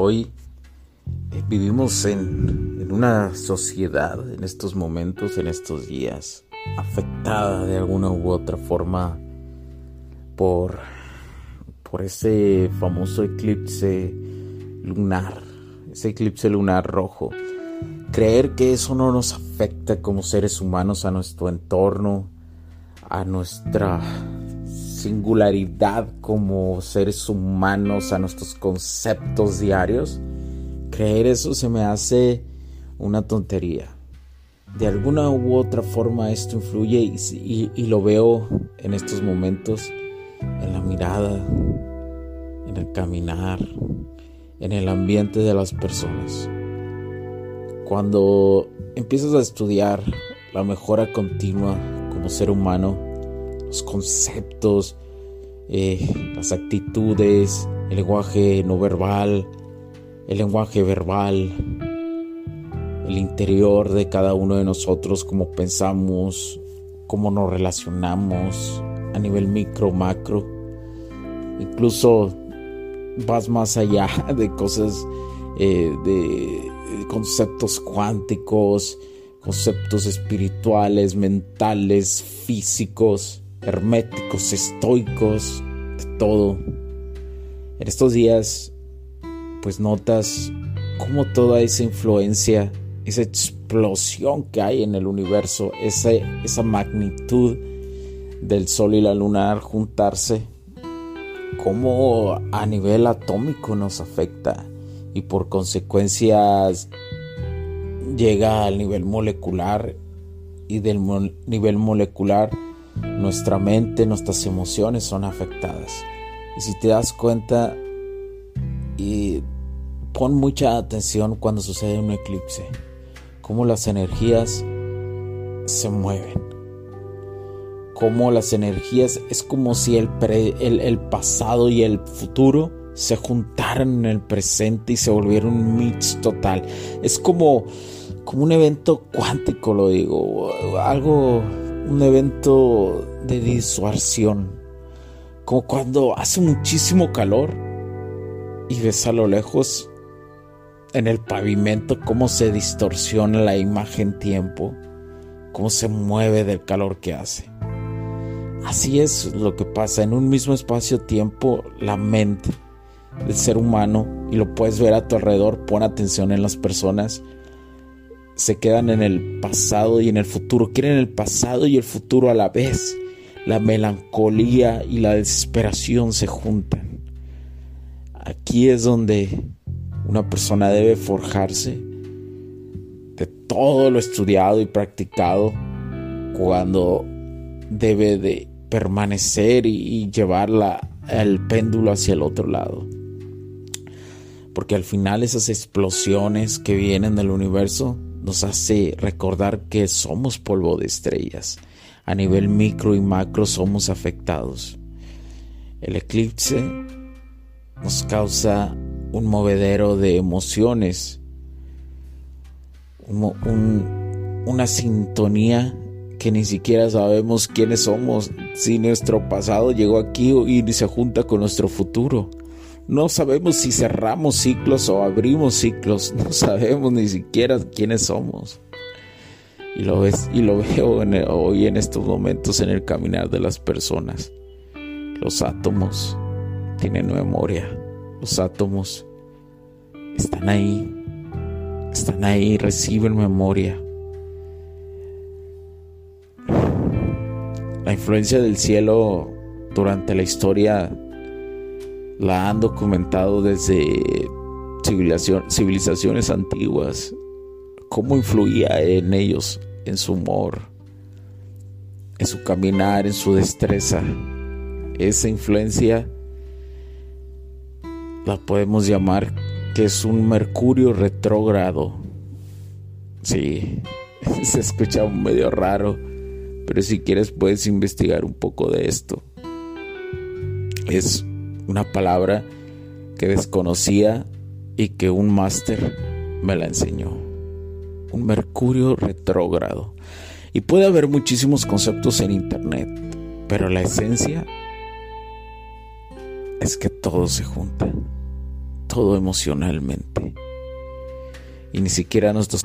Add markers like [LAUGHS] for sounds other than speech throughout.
Hoy Vivimos en, una sociedad en estos momentos, en estos días, afectada de alguna u otra forma por, por ese famoso eclipse lunar, ese eclipse lunar rojo. Creer que eso no nos afecta como seres humanos a nuestro entorno, a nuestra singularidad como seres humanos, a nuestros conceptos diarios Creer eso se me hace una tontería. De alguna u otra forma esto influye y, lo veo en estos momentos, en la mirada, en el caminar, en el ambiente de las personas. Cuando empiezas a estudiar la mejora continua como ser humano, los conceptos, eh, las actitudes, el lenguaje no verbal, el lenguaje verbal, el interior de cada uno de nosotros, cómo pensamos, cómo nos relacionamos a nivel micro, macro. Incluso vas más allá [LAUGHS] de cosas, eh, de conceptos cuánticos, conceptos espirituales, mentales, físicos, herméticos, estoicos, de todo. En estos días pues notas cómo toda esa influencia, esa explosión que hay en el universo, esa, esa magnitud del Sol y la Luna juntarse, cómo a nivel atómico nos afecta y por consecuencias llega al nivel molecular y del nivel molecular nuestra mente, nuestras emociones son afectadas. Y si te das cuenta, y pon mucha atención cuando sucede un eclipse, cómo las energías se mueven, cómo las energías es como si el, el, pasado y el futuro se juntaran en el presente y se volvieran un mix total. Es como, como un evento cuántico, lo digo, algo, un evento de disuasión, como cuando hace muchísimo calor y ves a lo lejos en el pavimento cómo se distorsiona la imagen tiempo, cómo se mueve del calor que hace. Así es lo que pasa en un mismo espacio-tiempo, la mente del ser humano, y lo puedes ver a tu alrededor, pon atención en las personas, se quedan en el pasado y en el futuro, quieren el pasado y el futuro a la vez. La melancolía y la desesperación se juntan. Aquí es donde una persona debe forjarse de todo lo estudiado y practicado cuando debe de permanecer y, llevarla el péndulo hacia el otro lado. Porque al final esas explosiones que vienen del universo nos hace recordar que somos polvo de estrellas. A nivel micro y macro somos afectados. El eclipse nos causa un movedero de emociones, una sintonía que ni siquiera sabemos quiénes somos, si nuestro pasado llegó aquí y se junta con nuestro futuro. No sabemos si cerramos ciclos o abrimos ciclos, [LAUGHS] no sabemos ni siquiera quiénes somos. Y lo, ves, y lo veo hoy en estos momentos en el caminar de las personas. Los átomos tienen memoria. Los átomos están ahí, están ahí, reciben memoria. La influencia del cielo durante la historia la han documentado desde civilizaciones antiguas, cómo influía en ellos, en su humor, en su caminar, en su destreza. Esa influencia la podemos llamar que es un Mercurio retrógrado. Sí, [LAUGHS] se escucha medio raro, pero si quieres puedes investigar un poco de esto. Es una palabra que desconocía y que un máster me la enseñó. Un Mercurio retrógrado. Y puede haber muchísimos conceptos en Internet, pero la esencia es que todo se junta, todo emocionalmente. Y ni siquiera nuestros...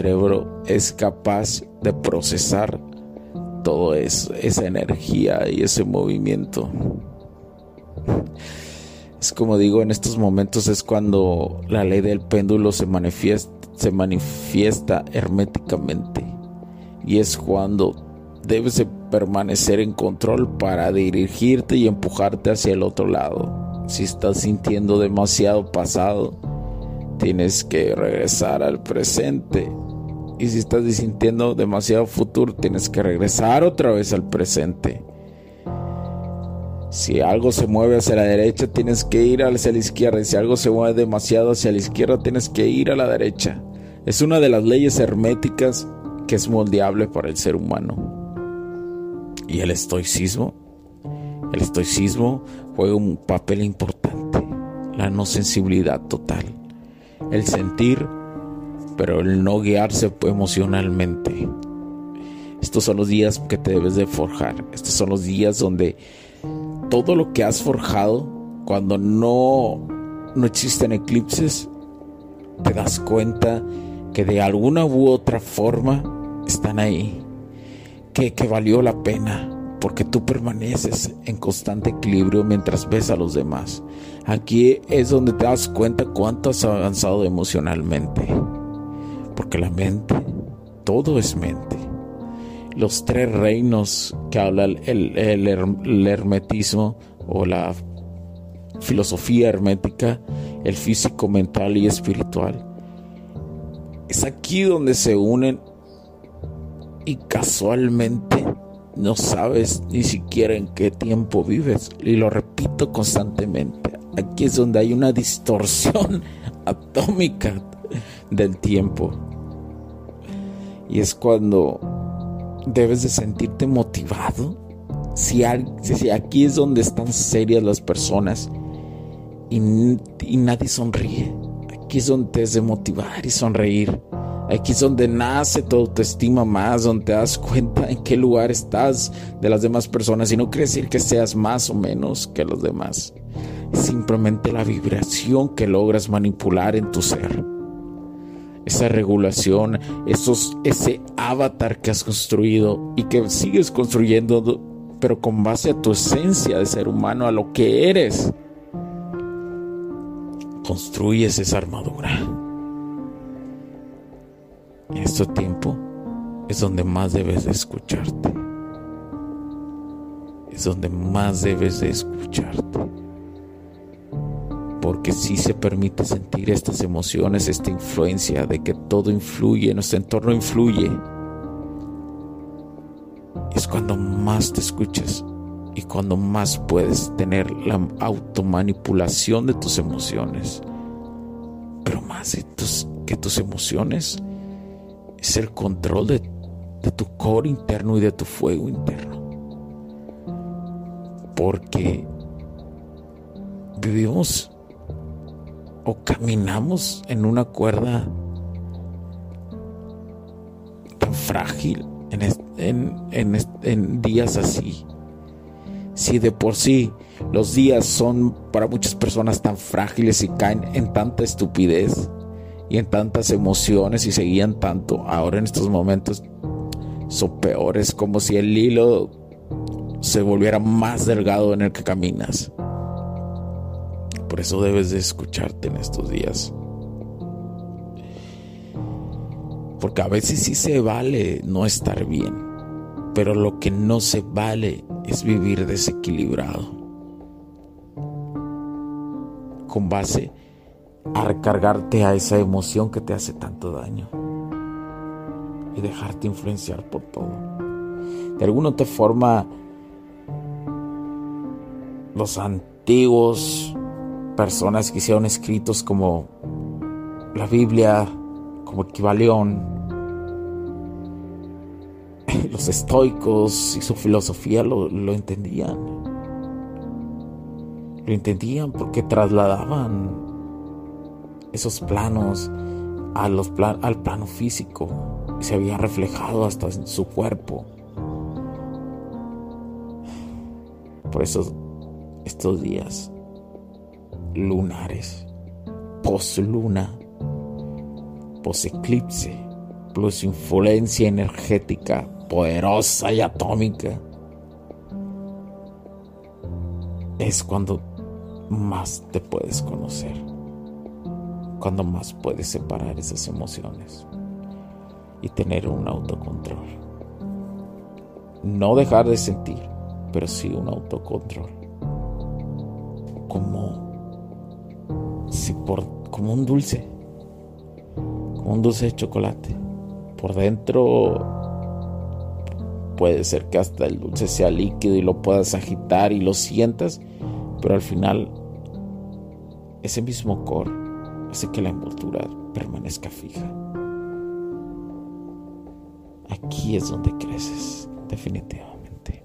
Cerebro es capaz de procesar eso, esa energía y ese movimiento. Es como digo, en estos momentos es cuando la ley del péndulo se manifiesta, herméticamente. Y es cuando debes de permanecer en control para dirigirte y empujarte hacia el otro lado. Si estás sintiendo demasiado pasado, tienes que regresar al presente. Y si estás sintiendo demasiado futuro, tienes que regresar otra vez al presente. Si algo se mueve hacia la derecha, tienes que ir hacia la izquierda. Y si algo se mueve demasiado hacia la izquierda, tienes que ir a la derecha. Es una de las leyes herméticas que es moldeable para el ser humano. Y el estoicismo, el estoicismo juega un papel importante. La no sensibilidad total. El sentir, pero el no guiarse emocionalmente. Estos son los días que te debes de forjar. Estos son los días donde todo lo que has forjado, cuando no, no existen eclipses, te das cuenta que de alguna u otra forma están ahí, que, que valió la pena, porque tú permaneces en constante equilibrio mientras ves a los demás. Aquí es donde te das cuenta cuánto has avanzado emocionalmente, porque la mente, todo es mente los tres reinos que habla el, hermetismo o la filosofía hermética, el físico, mental y espiritual. Es aquí donde se unen y casualmente no sabes ni siquiera en qué tiempo vives. Y lo repito constantemente. Aquí es donde hay una distorsión [LAUGHS] atómica del tiempo. Y es cuando debes de sentirte motivado. Si, aquí es donde están serias las personas y, nadie sonríe, aquí es donde has de motivar y sonreír. Aquí es donde nace tu autoestima más, donde te das cuenta en qué lugar estás de las demás personas. Y no quiere decir que seas más o menos que los demás. Es simplemente la vibración que logras manipular en tu ser esa regulación, esos, ese avatar que has construido y que sigues construyendo, pero con base a tu esencia de ser humano, a lo que eres. Construyes esa armadura. En este tiempo es donde más debes de escucharte. Es donde más debes de escucharte porque si se permite sentir estas emociones, esta influencia de que todo influye, nuestro entorno influye. Es cuando más te escuchas y cuando más puedes tener la automanipulación de tus emociones. Pero más tus, que tus emociones es el control de, de tu core interno y de tu fuego interno. Porque vivimos o caminamos en una cuerda tan frágil en, días así. Si de por sí los días son para muchas personas tan frágiles y caen en tanta estupidez y en tantas emociones y seguían tanto, ahora en estos momentos son peores, como si el hilo se volviera más delgado en el que caminas. Por eso debes de escucharte en estos días. Porque a veces sí se vale no estar bien, pero lo que no se vale es vivir desequilibrado. Con base a recargarte a esa emoción que te hace tanto daño y dejarte influenciar por todo. De alguna otra forma, los antiguos personas que hicieron escritos como la Biblia, como Equivalión, [LAUGHS] los estoicos y su filosofía lo, entendían. Lo entendían porque trasladaban esos planos a los al plano físico y se había reflejado hasta en su cuerpo. Por eso estos días lunares, post-luna, post-eclipse, plus influencia energética poderosa y atómica, es cuando más te puedes conocer, cuando más puedes separar esas emociones y tener un autocontrol. No dejar de sentir, pero sí un autocontrol. Como como un dulce, como un dulce de chocolate. Por dentro puede ser que hasta el dulce sea líquido y lo puedas agitar y lo sientas, pero al final ese mismo core hace que la envoltura permanezca fija. Aquí es donde creces, definitivamente.